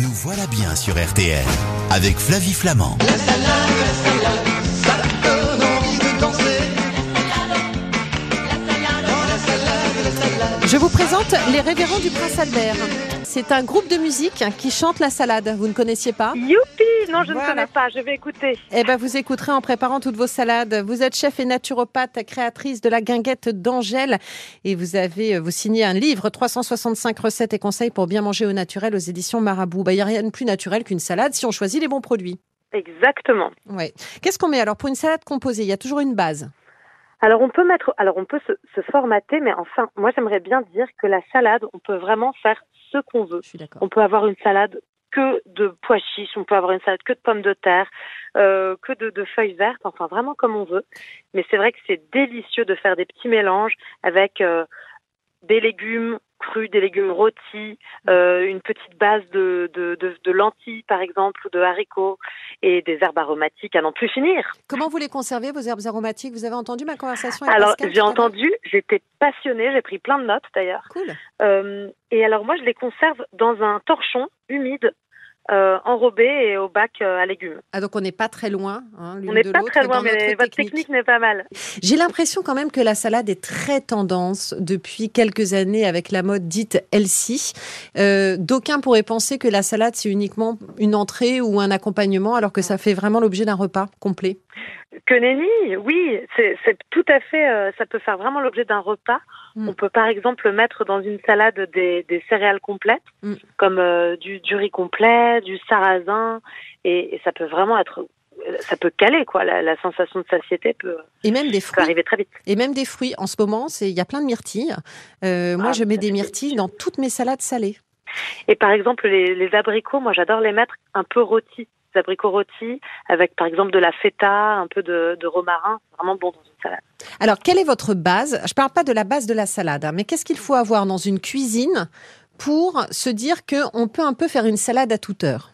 Nous voilà bien sur RTL avec Flavie Flamand. Je vous présente les révérends du Prince Albert. C'est un groupe de musique qui chante la salade. Vous ne connaissiez pas Youpi Non, je Voilà. ne connais pas, je vais écouter. Eh ben, vous écouterez en préparant toutes vos salades. Vous êtes chef et naturopathe, créatrice de la guinguette d'Angèle, et vous avez euh, vous signé un livre 365 recettes et conseils pour bien manger au naturel aux éditions Marabout. Bah, il n'y a rien de plus naturel qu'une salade si on choisit les bons produits. Exactement. Ouais. Qu'est-ce qu'on met alors pour une salade composée? Il y a toujours une base. Alors on peut mettre, alors on peut se, se formater, mais enfin, moi j'aimerais bien dire que la salade, on peut vraiment faire ce qu'on veut. Je suis d'accord. On peut avoir une salade que de pois chiches, on peut avoir une salade que de pommes de terre, euh, que de, de feuilles vertes, enfin vraiment comme on veut. Mais c'est vrai que c'est délicieux de faire des petits mélanges avec euh, des légumes crus, des légumes rôtis, euh, une petite base de, de, de, de lentilles par exemple ou de haricots et des herbes aromatiques à n'en plus finir. Comment vous les conservez, vos herbes aromatiques? Vous avez entendu ma conversation avec Alors j'ai entendu, j'étais passionnée, j'ai pris plein de notes d'ailleurs. Cool. Euh, et alors moi, je les conserve dans un torchon humide, euh, enrobé et au bac euh, à légumes. Ah, donc on n'est pas très loin. hein, On n'est pas très loin, mais votre technique n'est pas mal. J'ai l'impression quand même que la salade est très tendance depuis quelques années avec la mode dite healthy. Euh, D'aucuns pourraient penser que la salade c'est uniquement une entrée ou un accompagnement alors que ça fait vraiment l'objet d'un repas complet. Que nenni, oui, c'est tout à fait, euh, ça peut faire vraiment l'objet d'un repas. Mm. On peut par exemple mettre dans une salade des, des céréales complètes, Mm. comme euh, du, du riz complet, du sarrasin, et, et ça peut vraiment être, ça peut caler quoi. La, la sensation de satiété peut, Et même des fruits. arriver très vite. Et même des fruits. En ce moment, c'est il y a plein de myrtilles. Euh, moi, Ah, je mets des myrtilles dans toutes mes salades salées. Et par exemple, les, les abricots, moi j'adore les mettre un peu rôtis. Des abricots rôtis avec par exemple de la feta, un peu de, romarin. C'est vraiment bon dans une salade. Alors, quelle est votre base? Je parle pas de la base de la salade, hein, mais qu'est-ce qu'il faut avoir dans une cuisine pour se dire qu'on peut un peu faire une salade à toute heure?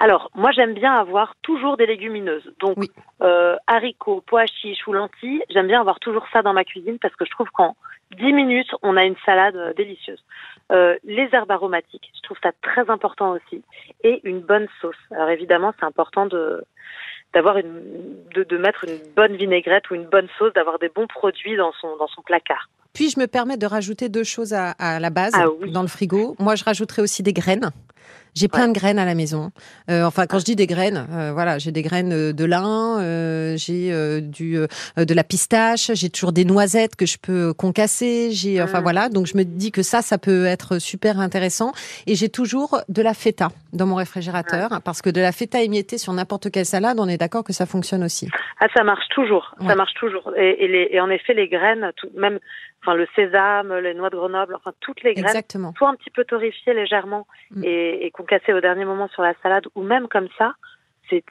Alors, moi j'aime bien avoir toujours des légumineuses. Donc, Oui. euh, haricots, pois chiches ou lentilles, j'aime bien avoir toujours ça dans ma cuisine parce que je trouve qu'en 10 minutes, on a une salade euh, délicieuse. Euh, les herbes aromatiques, je trouve ça très important aussi. Et une bonne sauce. Alors évidemment, c'est important de d'avoir une de, de mettre une bonne vinaigrette ou une bonne sauce, d'avoir des bons produits dans son dans son placard. Puis je me permets de rajouter deux choses à, à la base Ah oui. dans le frigo. Moi, je rajouterai aussi des graines. J'ai plein de graines à la maison. Euh, enfin, quand je dis des graines, euh, voilà, j'ai des graines euh, de lin, euh, j'ai du de la pistache, j'ai toujours des noisettes que je peux concasser. J'ai, enfin Mm. voilà, donc je me dis que ça, ça peut être super intéressant. Et j'ai toujours de la feta dans mon réfrigérateur parce que de la feta émiettée sur n'importe quelle salade, on est d'accord que ça fonctionne aussi. Ah, ça marche toujours. Ouais. Ça marche toujours. Et, et, les, et en effet, les graines, tout, même, enfin, le sésame, les noix de Grenoble, enfin, toutes les graines, Exactement. soit un petit peu torréfiées légèrement Mm. et, et concassées au dernier moment sur la salade, ou même comme ça, c'est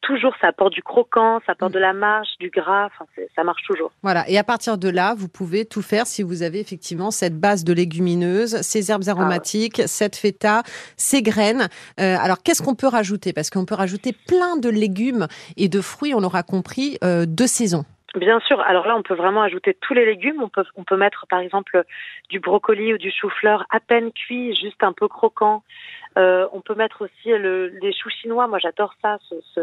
toujours, ça apporte du croquant, ça apporte Mm. de la marche, du gras, enfin, ça marche toujours. Voilà. Et à partir de là, vous pouvez tout faire si vous avez effectivement cette base de légumineuses, ces herbes aromatiques, cette feta, ces graines. Euh, alors, qu'est-ce qu'on peut rajouter? Parce qu'on peut rajouter plein de légumes et de fruits, on l'aura compris, euh, de saison. Bien sûr. Alors là, on peut vraiment ajouter tous les légumes. On peut, on peut mettre, par exemple, du brocoli ou du chou-fleur à peine cuit, juste un peu croquant. Euh, on peut mettre aussi le, les choux chinois. Moi, j'adore ça, ce, ce,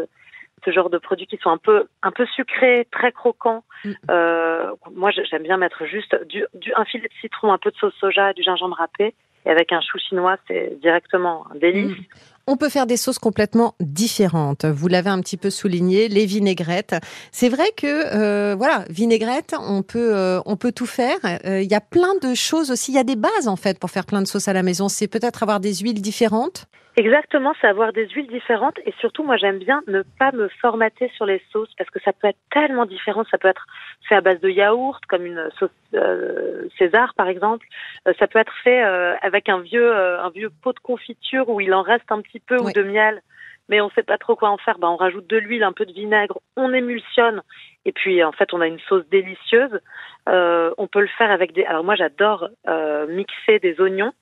ce genre de produits qui sont un peu, un peu sucrés, très croquants. Mm. Euh, moi, j'ai- j'aime bien mettre juste du, du, un filet de citron, un peu de sauce soja, du gingembre râpé. Et avec un chou chinois, c'est directement un délice. Mm. On peut faire des sauces complètement différentes. Vous l'avez un petit peu souligné, les vinaigrettes. C'est vrai que euh, voilà, vinaigrette, on peut euh, on peut tout faire. Euh, Il y a plein de choses aussi. Il y a des bases en fait pour faire plein de sauces à la maison. C'est peut-être avoir des huiles différentes. Exactement, c'est avoir des huiles différentes et surtout moi j'aime bien ne pas me formater sur les sauces parce que ça peut être tellement différent, ça peut être fait à base de yaourt comme une sauce euh, César par exemple, Euh, ça peut être fait euh, avec un vieux euh, un vieux pot de confiture où il en reste un petit peu Ouais. ou de miel mais on sait pas trop quoi en faire, ben on rajoute de l'huile, un peu de vinaigre, on émulsionne et puis en fait on a une sauce délicieuse. Euh, on peut le faire avec des alors moi j'adore euh, mixer des oignons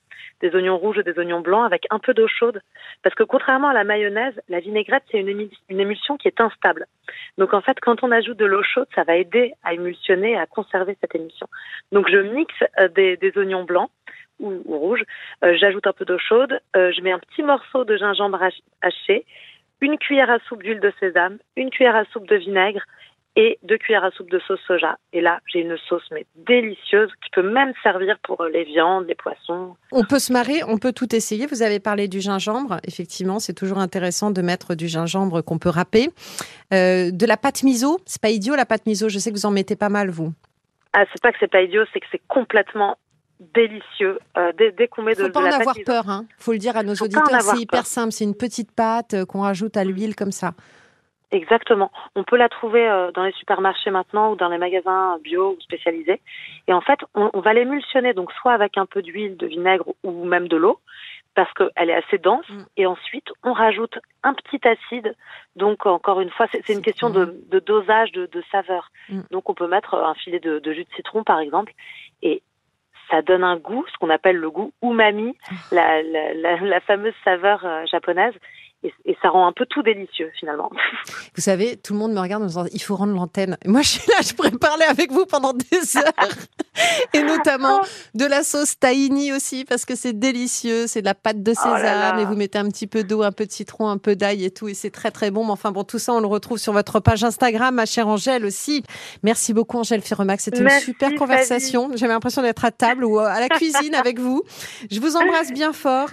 des oignons rouges et des oignons blancs avec un peu d'eau chaude. Parce que contrairement à la mayonnaise, la vinaigrette, c'est une, émulsion qui est instable. Donc en fait, quand on ajoute de l'eau chaude, ça va aider à émulsionner et à conserver cette émulsion. Donc je mixe euh, des, des oignons blancs ou, rouge. Euh, j'ajoute un peu d'eau chaude. Euh, je mets un petit morceau de gingembre haché, une cuillère à soupe d'huile de sésame, une cuillère à soupe de vinaigre et deux cuillères à soupe de sauce soja. Et là, j'ai une sauce mais délicieuse qui peut même servir pour les viandes, les poissons. On peut se marrer, on peut tout essayer. Vous avez parlé du gingembre. Effectivement, c'est toujours intéressant de mettre du gingembre qu'on peut râper. Euh, de la pâte miso, c'est pas idiot la pâte miso. Je sais que vous en mettez pas mal vous. Ah, c'est pas que c'est pas idiot, c'est que c'est complètement délicieux. Euh, dès, dès qu'on met de, Faut pas en avoir peur, hein. Faut le dire à nos auditeurs, c'est hyper simple. C'est une petite pâte euh, qu'on rajoute à l'huile comme ça. Exactement. On peut la trouver euh, dans les supermarchés maintenant ou dans les magasins bio ou spécialisés. Et en fait, on, on va l'émulsionner donc soit avec un peu d'huile, de vinaigre ou même de l'eau parce qu'elle est assez dense. Mm. Et ensuite, on rajoute un petit acide. Donc, encore une fois, c'est une question de, de, dosage, de, de saveur. Mm. Donc, on peut mettre un filet de, de, jus de citron, par exemple. Ça donne un goût, ce qu'on appelle le goût umami, ah. la, la, la, la, fameuse saveur euh, japonaise et, ça rend un peu tout délicieux finalement. Vous savez, tout le monde me regarde en me disant il faut rendre l'antenne. Moi, je suis là, je pourrais parler avec vous pendant des heures. et notamment de la sauce tahini aussi parce que c'est délicieux, c'est de la pâte de oh sésame et vous mettez un petit peu d'eau, un peu de citron, un peu d'ail et tout et c'est très très bon. Mais enfin bon, tout ça on le retrouve sur votre page Instagram, ma chère Angèle aussi. Merci beaucoup Angèle Ferremax, c'était une super conversation. J'avais l'impression d'être à table ou à la cuisine avec vous. Je vous embrasse bien fort.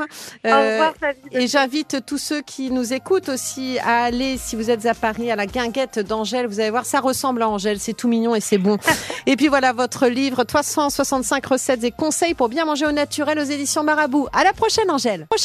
Euh, et j'invite tous ceux qui nous écoutent aussi à aller, si vous êtes à Paris, à la guinguette d'Angèle. Vous allez voir, ça ressemble à Angèle. C'est tout mignon et c'est bon. et puis voilà votre livre 365 recettes et conseils pour bien manger au naturel aux éditions Marabout. À la prochaine, Angèle.